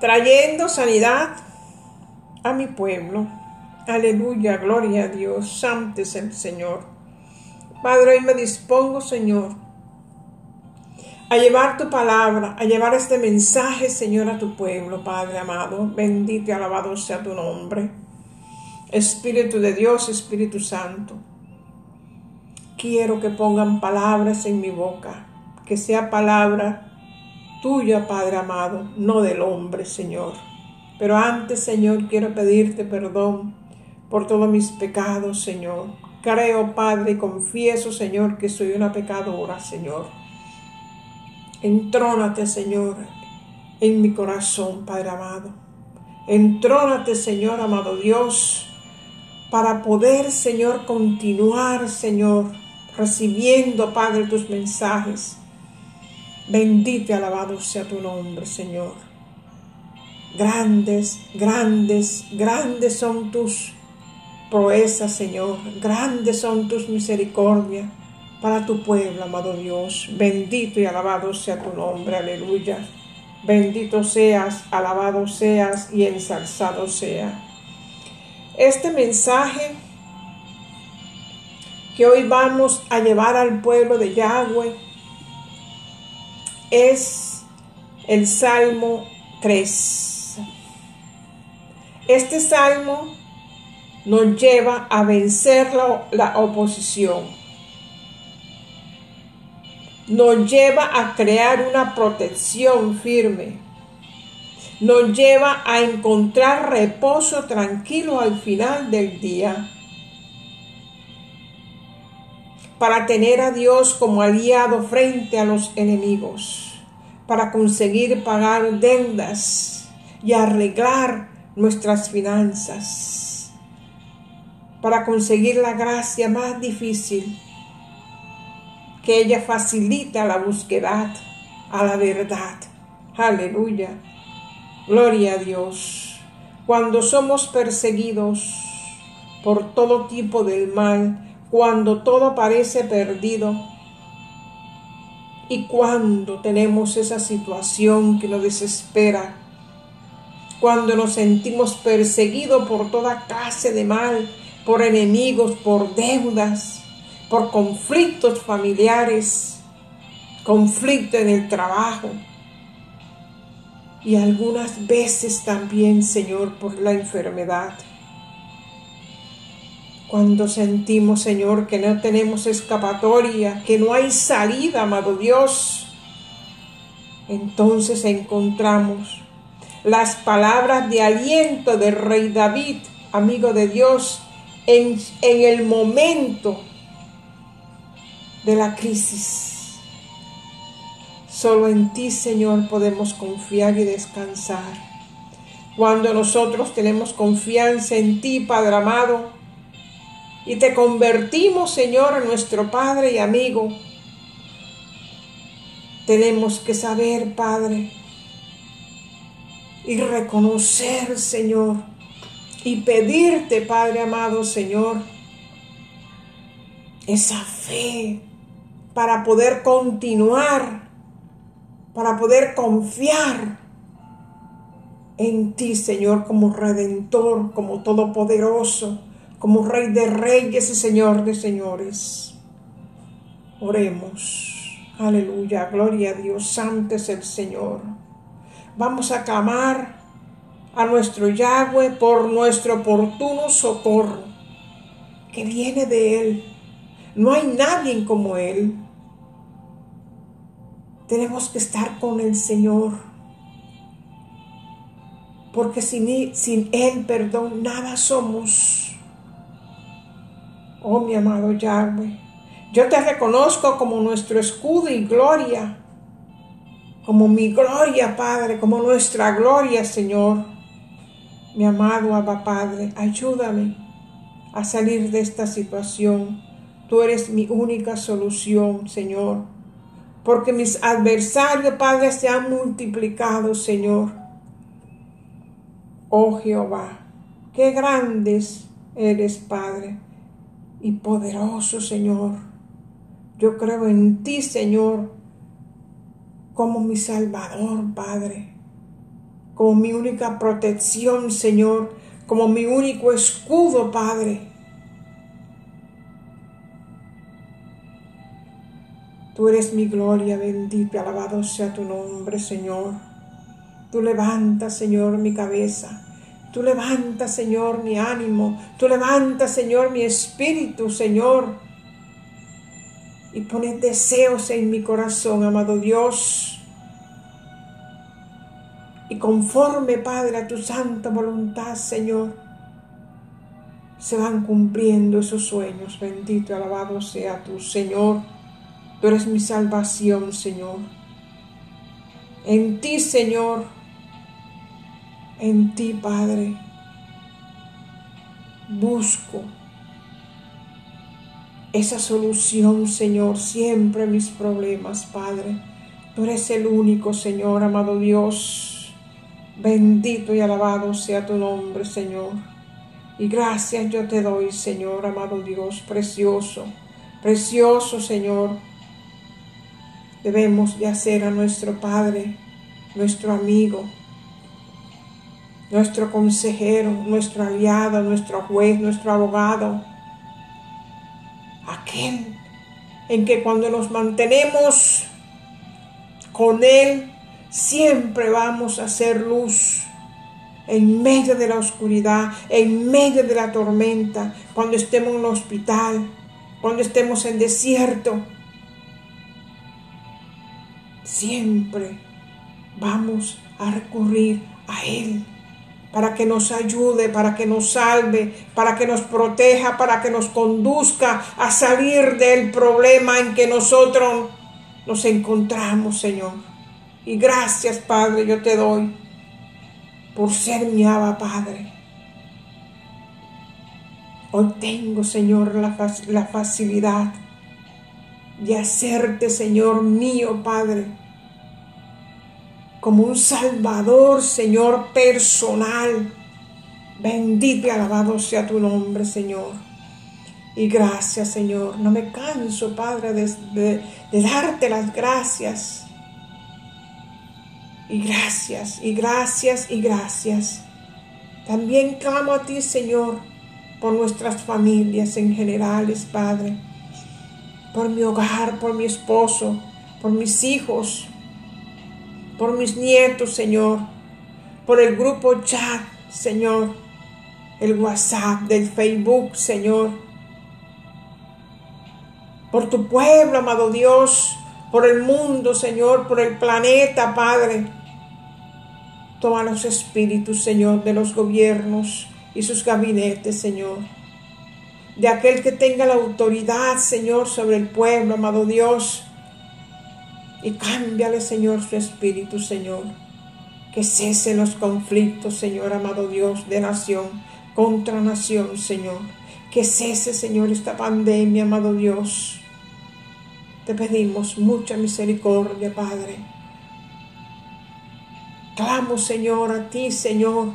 trayendo sanidad a mi pueblo. Aleluya, gloria a Dios, santo es el Señor. Padre, hoy me dispongo, Señor, a llevar tu palabra, a llevar este mensaje, Señor, a tu pueblo, Padre amado. Bendito y alabado sea tu nombre. Espíritu de Dios, Espíritu Santo. Quiero que pongan palabras en mi boca, que sea palabra tuya, Padre amado, no del hombre, Señor. Pero antes, Señor, quiero pedirte perdón por todos mis pecados, Señor. Creo, Padre, y confieso, Señor, que soy una pecadora, Señor. Entrónate, Señor, en mi corazón, Padre amado. Entrónate, Señor, amado Dios, para poder, Señor, continuar, Señor, recibiendo, Padre, tus mensajes. Bendito y alabado sea tu nombre, Señor. Grandes, grandes, grandes son tus proezas, Señor. Grandes son tus misericordias para tu pueblo, amado Dios. Bendito y alabado sea tu nombre, aleluya. Bendito seas, alabado seas y ensalzado sea. Este mensaje que hoy vamos a llevar al pueblo de Yahweh es el Salmo 3. Este salmo nos lleva a vencer la, la oposición. Nos lleva a crear una protección firme. Nos lleva a encontrar reposo tranquilo al final del día. Para tener a Dios como aliado frente a los enemigos. Para conseguir pagar deudas y arreglar nuestras finanzas para conseguir la gracia más difícil, que ella facilita la búsqueda a la verdad. Aleluya. Gloria a Dios. Cuando somos perseguidos por todo tipo del mal, cuando todo parece perdido, y cuando tenemos esa situación que nos desespera, cuando nos sentimos perseguidos por toda clase de mal, por enemigos, por deudas, por conflictos familiares, conflicto en el trabajo y algunas veces también, Señor, por la enfermedad. Cuando sentimos, Señor, que no tenemos escapatoria, que no hay salida, amado Dios, entonces encontramos las palabras de aliento del rey David, amigo de Dios, en, el momento de la crisis. Solo en ti, Señor, podemos confiar y descansar. Cuando nosotros tenemos confianza en ti, Padre amado, y te convertimos, Señor, en nuestro Padre y amigo, tenemos que saber, Padre, y reconocer, Señor, y pedirte, Padre amado Señor, esa fe para poder continuar, para poder confiar en ti, Señor, como redentor, como todopoderoso, como Rey de reyes y Señor de señores. Oremos. Aleluya, gloria a Dios, santo es el Señor. Vamos a clamar a nuestro Yahweh por nuestro oportuno socorro que viene de Él. No hay nadie como Él. Tenemos que estar con el Señor. Porque sin, sin Él, perdón, nada somos. Oh mi amado Yahweh, yo te reconozco como nuestro escudo y gloria, como mi gloria, Padre, como nuestra gloria, Señor. Mi amado Abba Padre, ayúdame a salir de esta situación. Tú eres mi única solución, Señor. Porque mis adversarios, Padre, se han multiplicado, Señor. Oh Jehová, qué grandes eres, Padre, y poderoso, Señor. Yo creo en ti, Señor, como mi Salvador, Padre. como mi única protección, Señor, como mi único escudo, Padre. Tú eres mi gloria, bendito y alabado sea tu nombre, Señor. Tú levantas, Señor, mi cabeza. Tú levantas, Señor, mi ánimo. Tú levantas, Señor, mi espíritu, Señor. Y pones deseos en mi corazón, amado Dios. Y conforme, Padre, a tu santa voluntad, Señor, se van cumpliendo esos sueños. Bendito y alabado sea tu Señor. Tú eres mi salvación, Señor. En ti, Señor, en ti, Padre, busco esa solución, Señor, siempre mis problemas, Padre. Tú eres el único, Señor, amado Dios. Bendito y alabado sea tu nombre, Señor. Y gracias yo te doy, Señor, amado Dios, precioso, precioso, Señor Debemos de hacer a nuestro Padre, nuestro amigo, nuestro consejero, nuestro aliado, nuestro juez, nuestro abogado. Aquel en que cuando nos mantenemos con Él, siempre vamos a hacer luz en medio de la oscuridad, en medio de la tormenta, cuando estemos en el hospital, cuando estemos en desierto, siempre vamos a recurrir a Él para que nos ayude, para que nos salve, para que nos proteja, para que nos conduzca a salir del problema en que nosotros nos encontramos, Señor. Y gracias, Padre, yo te doy por ser mi aba, Padre. Hoy tengo, Señor, la facilidad de hacerte, Señor mío, Padre, como un Salvador, Señor, personal. Bendito y alabado sea tu nombre, Señor. Y gracias, Señor. No me canso, Padre, de, darte las gracias. Y gracias, y gracias, y gracias. También clamo a ti, Señor, por nuestras familias en generales, Padre por mi hogar, por mi esposo, por mis hijos, por mis nietos, Señor, por el grupo chat, Señor, el WhatsApp, del Facebook, Señor, por tu pueblo, amado Dios, por el mundo, Señor, por el planeta, Padre. Toma los espíritus, Señor, de los gobiernos y sus gabinetes, Señor de aquel que tenga la autoridad, Señor, sobre el pueblo, amado Dios. Y cámbiale, Señor, su espíritu, Señor. Que cesen los conflictos, Señor, amado Dios, de nación contra nación, Señor. Que cese, Señor, esta pandemia, amado Dios. Te pedimos mucha misericordia, Padre. Clamo, Señor, a ti, Señor,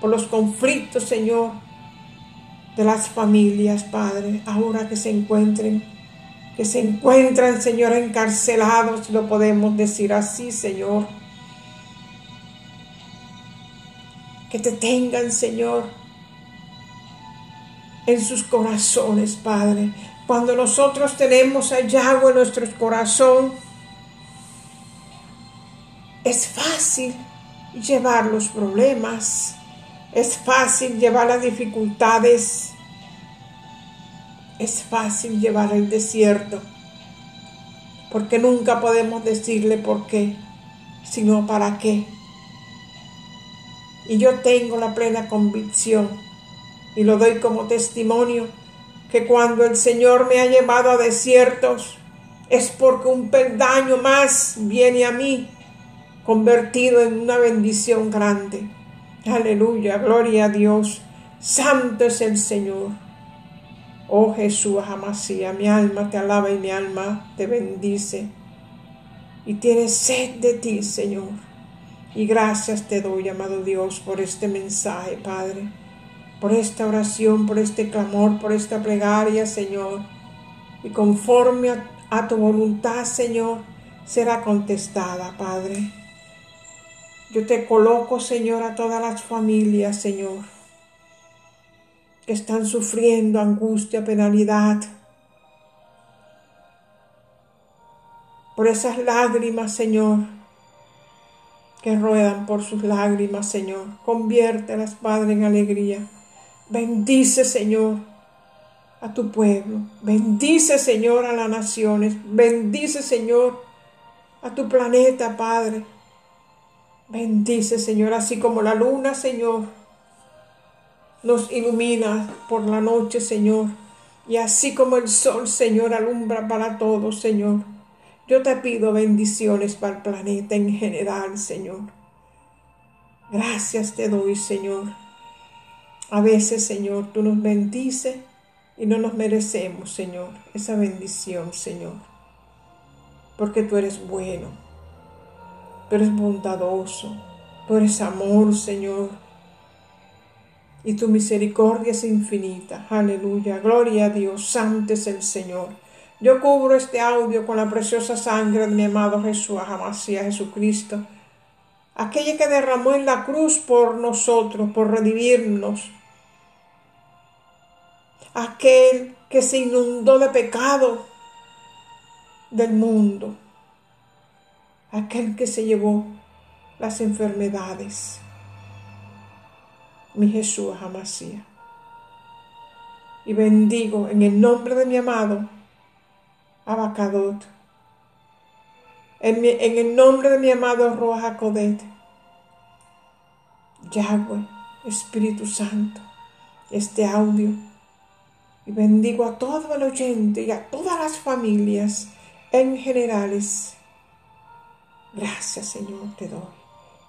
por los conflictos, Señor, de las familias, Padre, ahora que se encuentren, que se encuentran, Señor, encarcelados, lo podemos decir así, Señor. Que te tengan, Señor, en sus corazones, Padre. Cuando nosotros tenemos a en nuestro corazón, es fácil llevar los problemas, es fácil llevar las dificultades. Es fácil llevar el desierto. Porque nunca podemos decirle por qué, sino para qué. Y yo tengo la plena convicción, y lo doy como testimonio, que cuando el Señor me ha llevado a desiertos, es porque un peldaño más viene a mí, convertido en una bendición grande. Aleluya, gloria a Dios. Santo es el Señor. Oh Jesús Amasía, mi alma te alaba y mi alma te bendice. Y tiene sed de ti, Señor. Y gracias te doy, amado Dios, por este mensaje, Padre. Por esta oración, por este clamor, por esta plegaria, Señor. Y conforme a, a tu voluntad, Señor, será contestada, Padre. Yo te coloco, Señor, a todas las familias, Señor, que están sufriendo angustia, penalidad, por esas lágrimas, Señor, que ruedan por sus lágrimas, Señor. Conviértelas, Padre, en alegría. Bendice, Señor, a tu pueblo. Bendice, Señor, a las naciones. Bendice, Señor, a tu planeta, Padre. Bendice, Señor, así como la luna, Señor, nos ilumina por la noche, Señor. Y así como el sol, Señor, alumbra para todos, Señor. Yo te pido bendiciones para el planeta en general, Señor. Gracias te doy, Señor. A veces, Señor, tú nos bendices y no nos merecemos, Señor, esa bendición, Señor. Porque tú eres bueno, tú eres bondadoso, tú eres amor, Señor. Y tu misericordia es infinita. Aleluya. Gloria a Dios. Santo es el Señor. Yo cubro este audio con la preciosa sangre de mi amado Jesús, Amasía Jesucristo, aquella que derramó en la cruz por nosotros, por redimirnos, aquel que se inundó de pecado del mundo, aquel que se llevó las enfermedades, mi Jesús Amasía. Y bendigo en el nombre de mi amado Abacadot. En, el nombre de mi amado Roja Codet, Yahweh, Espíritu Santo, este audio. Y bendigo a todo el oyente y a todas las familias en generales. Gracias, Señor, te doy.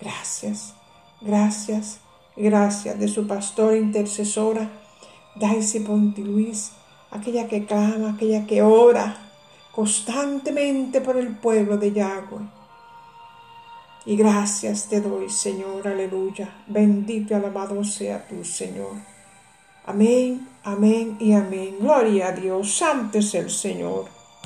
Gracias, gracias, gracias de su pastor intercesora, Daisy Pontiluis, aquella que clama, aquella que ora constantemente por el pueblo de Yahweh. Y gracias te doy, Señor, aleluya. Bendito y alabado sea tu Señor. Amén, amén y amén. Gloria a Dios, santo es el Señor.